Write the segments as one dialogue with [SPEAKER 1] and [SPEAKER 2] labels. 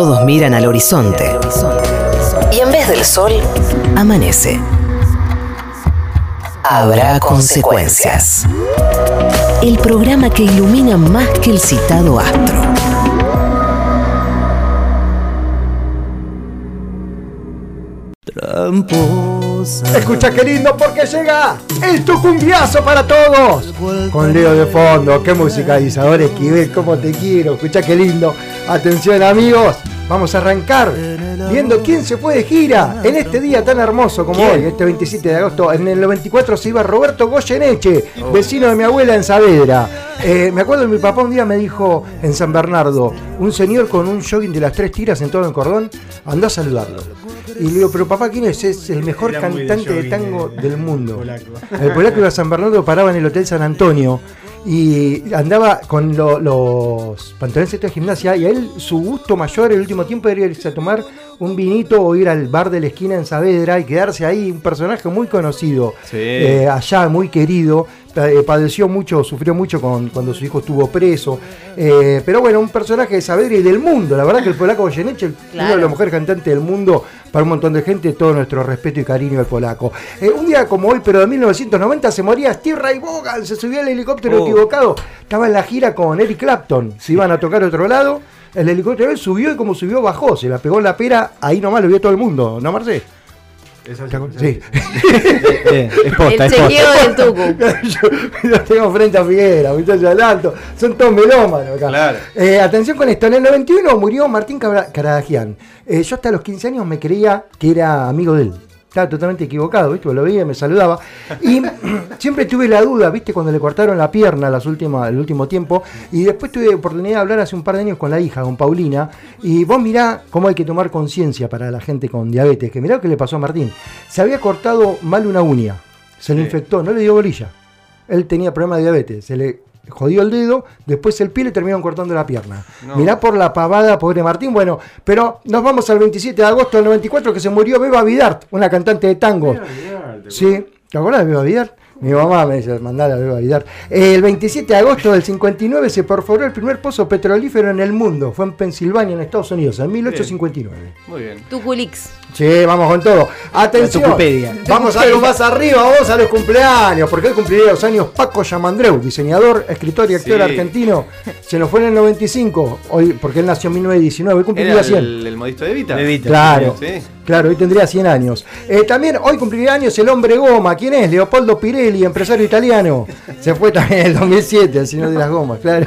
[SPEAKER 1] Todos miran al horizonte. Y en vez del sol, amanece. Habrá consecuencias. El programa que ilumina más que el citado astro.
[SPEAKER 2] Escucha qué lindo porque llega el tucumbiazo para todos. Con Leo de fondo, qué musicalizador Esquivel, cómo te quiero. Escucha qué lindo. Atención amigos, vamos a arrancar viendo quién se fue de gira en este día tan hermoso como hoy, este 27 de agosto. En el 94 se iba Roberto Goyeneche, vecino de mi abuela en Saavedra. Eh, me acuerdo que mi papá un día me dijo en San Bernardo, un señor con un jogging de las tres tiras en todo el cordón, andó a saludarlo. Y le digo, pero papá, ¿quién es? Es el mejor
[SPEAKER 3] Era
[SPEAKER 2] cantante de
[SPEAKER 3] jogging,
[SPEAKER 2] tango
[SPEAKER 3] eh,
[SPEAKER 2] del mundo.
[SPEAKER 3] polaco.
[SPEAKER 2] El polaco iba a San Bernardo, paraba en el Hotel San Antonio y andaba con lo- los pantalones de gimnasia y a él su gusto mayor el último tiempo era irse a tomar un vinito o ir al bar de la esquina en Saavedra y quedarse ahí, un personaje muy conocido,
[SPEAKER 4] Sí.
[SPEAKER 2] eh, allá muy querido, eh, padeció mucho, sufrió mucho con, cuando su hijo estuvo preso, eh, pero bueno, un personaje de Saavedra y del mundo, la verdad que el polaco Goyeneche, uno de
[SPEAKER 5] Claro.
[SPEAKER 2] los mejores cantantes del mundo, para un montón de gente, todo nuestro respeto y cariño al polaco. Eh, un día como hoy, pero de 1990, se moría Steve Ray Vaughan, se subió al helicóptero
[SPEAKER 4] Oh.
[SPEAKER 2] equivocado, estaba en la gira con Eric Clapton, se iban a tocar a otro lado, el helicóptero él subió y como subió bajó, se la pegó en la pera, ahí nomás lo vio todo el mundo, ¿no, Marcé? Sí.
[SPEAKER 4] es posta,
[SPEAKER 5] El chequeo del Tucu.
[SPEAKER 2] Yo lo tengo frente a Figuera, muchachos al alto. Son todos melómanos acá.
[SPEAKER 4] Claro.
[SPEAKER 2] Eh, atención con esto. En el 91 murió Martín Caradagian. Eh, yo hasta los 15 años me creía que era amigo de él. Estaba totalmente equivocado, ¿viste? Lo veía, me saludaba. Y siempre tuve la duda, ¿viste? Cuando le cortaron la pierna las últimas, el último tiempo. Y después tuve oportunidad de hablar hace un par de años con la hija, con Paulina. Y vos mirá cómo hay que tomar conciencia para la gente con diabetes. Que mirá lo que le pasó a Martín. Se había cortado mal una uña. Se le
[SPEAKER 4] Sí.
[SPEAKER 2] infectó, no le dio bolilla. Él tenía problema de diabetes. Se le jodió el dedo, después el pie le terminaron cortando la pierna.
[SPEAKER 4] No.
[SPEAKER 2] Mirá por la pavada, pobre Martín. Bueno, pero nos vamos al 27 de agosto del 94 que se murió Beba Vidart, una cantante de tango. Sí, ¿te acuerdas de Beba Vidart? Mi mamá me dice, mandar a Beba Vidart. El 27 de agosto del 59 se perforó el primer pozo petrolífero en el mundo. Fue en Pensilvania, en Estados Unidos, en 1859.
[SPEAKER 4] Muy bien.
[SPEAKER 5] Tuculix.
[SPEAKER 2] Sí, vamos con todo. Atención.
[SPEAKER 3] Tucupedia.
[SPEAKER 2] Vamos a algo más arriba, vamos a los cumpleaños, porque hoy cumpliría los años Paco Yamandreu, diseñador, escritor y actor
[SPEAKER 4] Sí.
[SPEAKER 2] argentino. Se nos fue en el 95, hoy, porque él nació en 1919, hoy cumpliría
[SPEAKER 4] ¿Era
[SPEAKER 2] 100.
[SPEAKER 4] el, el modisto de Vita?
[SPEAKER 3] De Vita.
[SPEAKER 2] Claro,
[SPEAKER 4] Sí.
[SPEAKER 2] Claro, hoy tendría 100 años. Eh, también hoy cumpliría años el hombre goma. ¿Quién es? Leopoldo Pirelli, empresario italiano. Se fue también en el 2007, el señor de las gomas, claro.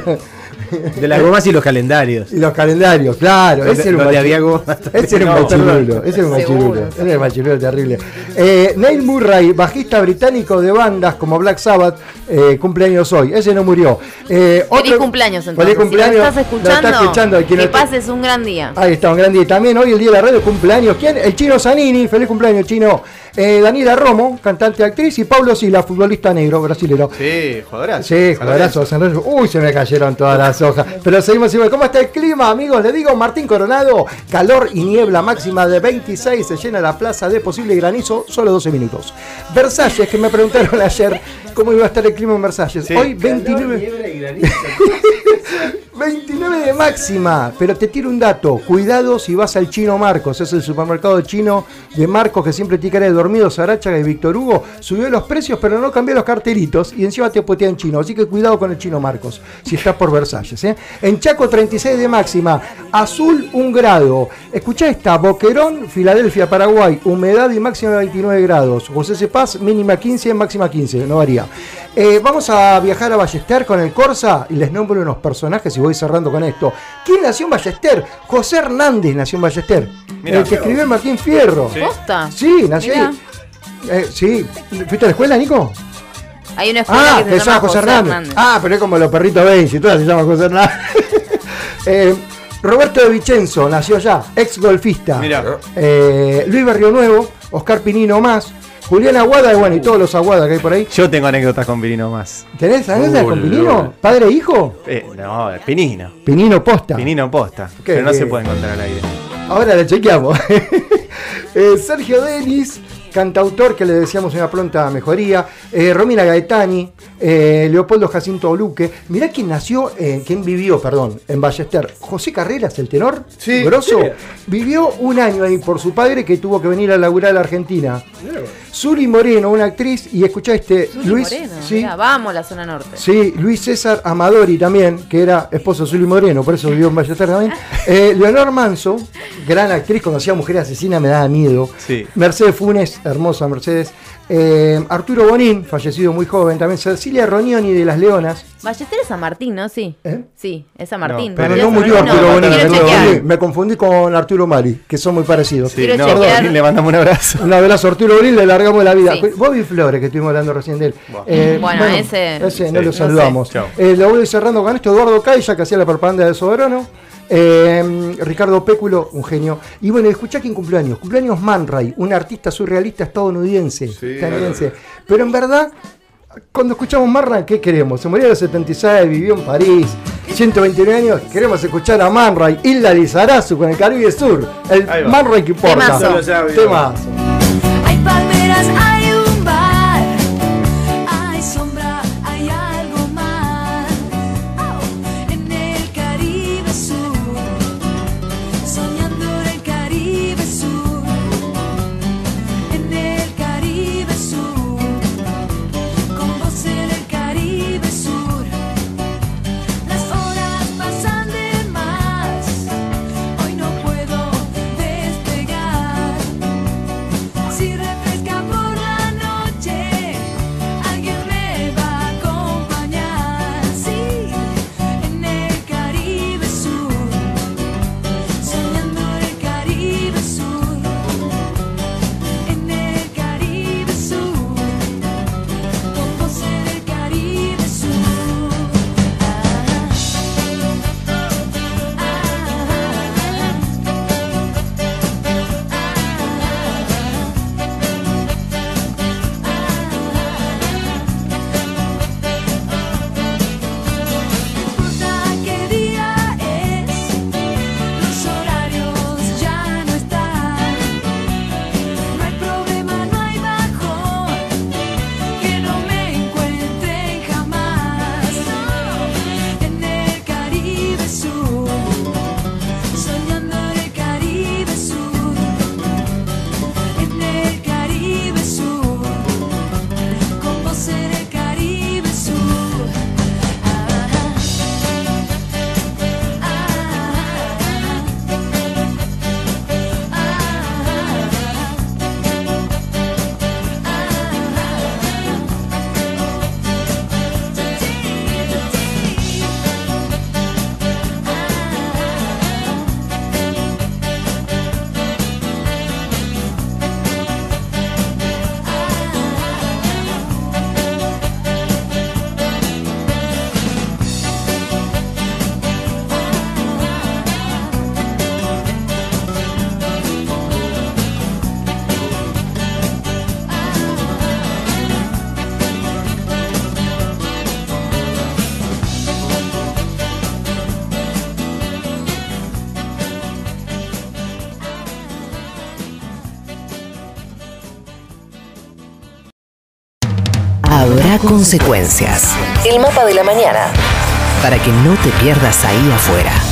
[SPEAKER 3] De las gomas y los calendarios.
[SPEAKER 2] Y los calendarios, claro. Ese era un machirulo, ese era un machirulo, ese era un machirulo terrible. Eh, Neil Murray, bajista británico de bandas como Black Sabbath, eh, cumpleaños hoy. Ese no murió. Eh,
[SPEAKER 5] Feliz cumpleaños entonces.
[SPEAKER 2] Feliz cumpleaños.
[SPEAKER 5] Si lo estás
[SPEAKER 2] Lo
[SPEAKER 5] escuchando,
[SPEAKER 2] que no-
[SPEAKER 5] pases un gran día.
[SPEAKER 2] Ahí está, un gran día. También hoy el día de la radio cumpleaños. ¿Quién? El chino Zanini, feliz cumpleaños chino. Eh, Daniela Romo, cantante actriz, y Pablo Sila, futbolista negro, brasilero.
[SPEAKER 4] Sí, jugadorazo.
[SPEAKER 2] Sí, jugadorazo. Uy, se me cayeron todas las Pero seguimos igual. ¿Cómo está el clima, amigos? Le digo, Martín Coronado, calor y niebla máxima de 26. Se llena la plaza de posible granizo, solo 12 minutos. Versalles, que me preguntaron ayer cómo iba a estar el clima en Versalles.
[SPEAKER 4] Sí.
[SPEAKER 2] Hoy 29. 29 de máxima, pero te tiro un dato. Cuidado si vas al chino Marcos, es el supermercado chino de Marcos que siempre cara de dormido, Sarachaga y Víctor Hugo. Subió los precios, pero no cambió los cartelitos y encima te putean chino. Así que cuidado con el chino Marcos, si estás por Versalles. ¿eh? En Chaco 36 de máxima, azul 1 grado. Escuchá esta, Boquerón, Filadelfia, Paraguay, humedad y máxima 29 grados. José Cepaz, mínima 15, máxima 15, no varía. Eh, vamos a viajar a Ballester con el Corsa y les nombro unos personajes y voy cerrando con esto. ¿Quién nació en Ballester? José Hernández nació en Ballester.
[SPEAKER 4] Mirá.
[SPEAKER 2] el que escribió el Martín Fierro.
[SPEAKER 4] Sí.
[SPEAKER 5] ¿Posta?
[SPEAKER 2] Sí, nació
[SPEAKER 5] Mirá.
[SPEAKER 2] ahí. Eh, sí. ¿Fuiste a la escuela, Nico?
[SPEAKER 5] Hay una escuela
[SPEAKER 2] Ah,
[SPEAKER 5] que se,
[SPEAKER 2] que se llama José Hernández. Ah, pero es como los perritos Benji, todas se llama José Hernández. Eh, Roberto de Vicenzo nació allá, ex golfista.
[SPEAKER 4] Mirá.
[SPEAKER 2] Eh, Luis Barrio Nuevo, Oscar Pinino más, Julián Aguada, y bueno, y todos los Aguada que hay por ahí.
[SPEAKER 4] Yo tengo anécdotas con Pirino más.
[SPEAKER 2] ¿Tenés anécdotas
[SPEAKER 4] Uh,
[SPEAKER 2] con Pinino?
[SPEAKER 4] Lord.
[SPEAKER 2] ¿Padre e hijo?
[SPEAKER 4] Eh, no, Pinino.
[SPEAKER 2] Pinino posta.
[SPEAKER 4] Pinino posta.
[SPEAKER 2] ¿Qué?
[SPEAKER 4] Pero no
[SPEAKER 2] ¿Qué?
[SPEAKER 4] se puede encontrar al aire.
[SPEAKER 2] Ahora le chequeamos. Eh, Sergio Denis, cantautor que le decíamos una pronta mejoría, eh, Romina Gaetani, eh, Leopoldo Jacinto Oluque. Mirá quién nació, eh, quién vivió, perdón, en Ballester. José Carreras, el tenor,
[SPEAKER 6] Sí.
[SPEAKER 2] grosso, vivió un año ahí por su padre que tuvo que venir a laburar a la Argentina. Zuli Moreno, una actriz, y escuchá este,
[SPEAKER 5] Zuli
[SPEAKER 2] Luis,
[SPEAKER 5] Moreno,
[SPEAKER 2] sí,
[SPEAKER 5] mirá, vamos a la zona norte.
[SPEAKER 2] Sí, Luis César Amadori también, que era esposo de Zuli Moreno, por eso vivió en Ballester también. Eh, Leonor Manso, gran actriz, cuando hacía Mujer Asesina me daba miedo.
[SPEAKER 4] Sí.
[SPEAKER 2] Mercedes Funes, hermosa Mercedes. Eh, Arturo Bonín, fallecido muy joven también. Cecilia Rognoni de Las Leonas.
[SPEAKER 5] Ballester es San Martín, ¿no? Sí.
[SPEAKER 2] ¿Eh?
[SPEAKER 5] Sí, es San Martín.
[SPEAKER 4] No,
[SPEAKER 2] Pero no murió Arturo
[SPEAKER 4] no,
[SPEAKER 2] Bonín. Bonín. me confundí con Arturo Mari, que son muy parecidos.
[SPEAKER 4] Sí, no, le mandamos un abrazo.
[SPEAKER 2] Un abrazo a Arturo Bonín, le largamos la vida.
[SPEAKER 5] Sí.
[SPEAKER 2] Bobby Flores, que estuvimos hablando recién de él. Eh,
[SPEAKER 5] Bueno, ese-
[SPEAKER 2] no
[SPEAKER 4] Sí,
[SPEAKER 2] lo
[SPEAKER 4] no
[SPEAKER 2] saludamos.
[SPEAKER 4] sé.
[SPEAKER 2] Eh, lo voy cerrando con esto. Eduardo Calla, que hacía la propaganda de Soberano. Eh, Ricardo Péculo, un genio. Y bueno, escuchá quién cumpleaños. Cumpleaños Man Ray, un artista surrealista estadounidense. estadounidense. Pero en verdad, cuando escuchamos Man Ray, ¿qué queremos? Se murió a los 76, vivió en París, 129 años. Queremos escuchar a Man Ray, Hilda Lizarazu con el Caribe Sur. El. Man Ray que importa.
[SPEAKER 5] Temazo.
[SPEAKER 2] Temazo.
[SPEAKER 7] Hay palmeras, Caribe
[SPEAKER 1] Habrá consecuencias. El mapa de la mañana. Para que no te pierdas ahí afuera.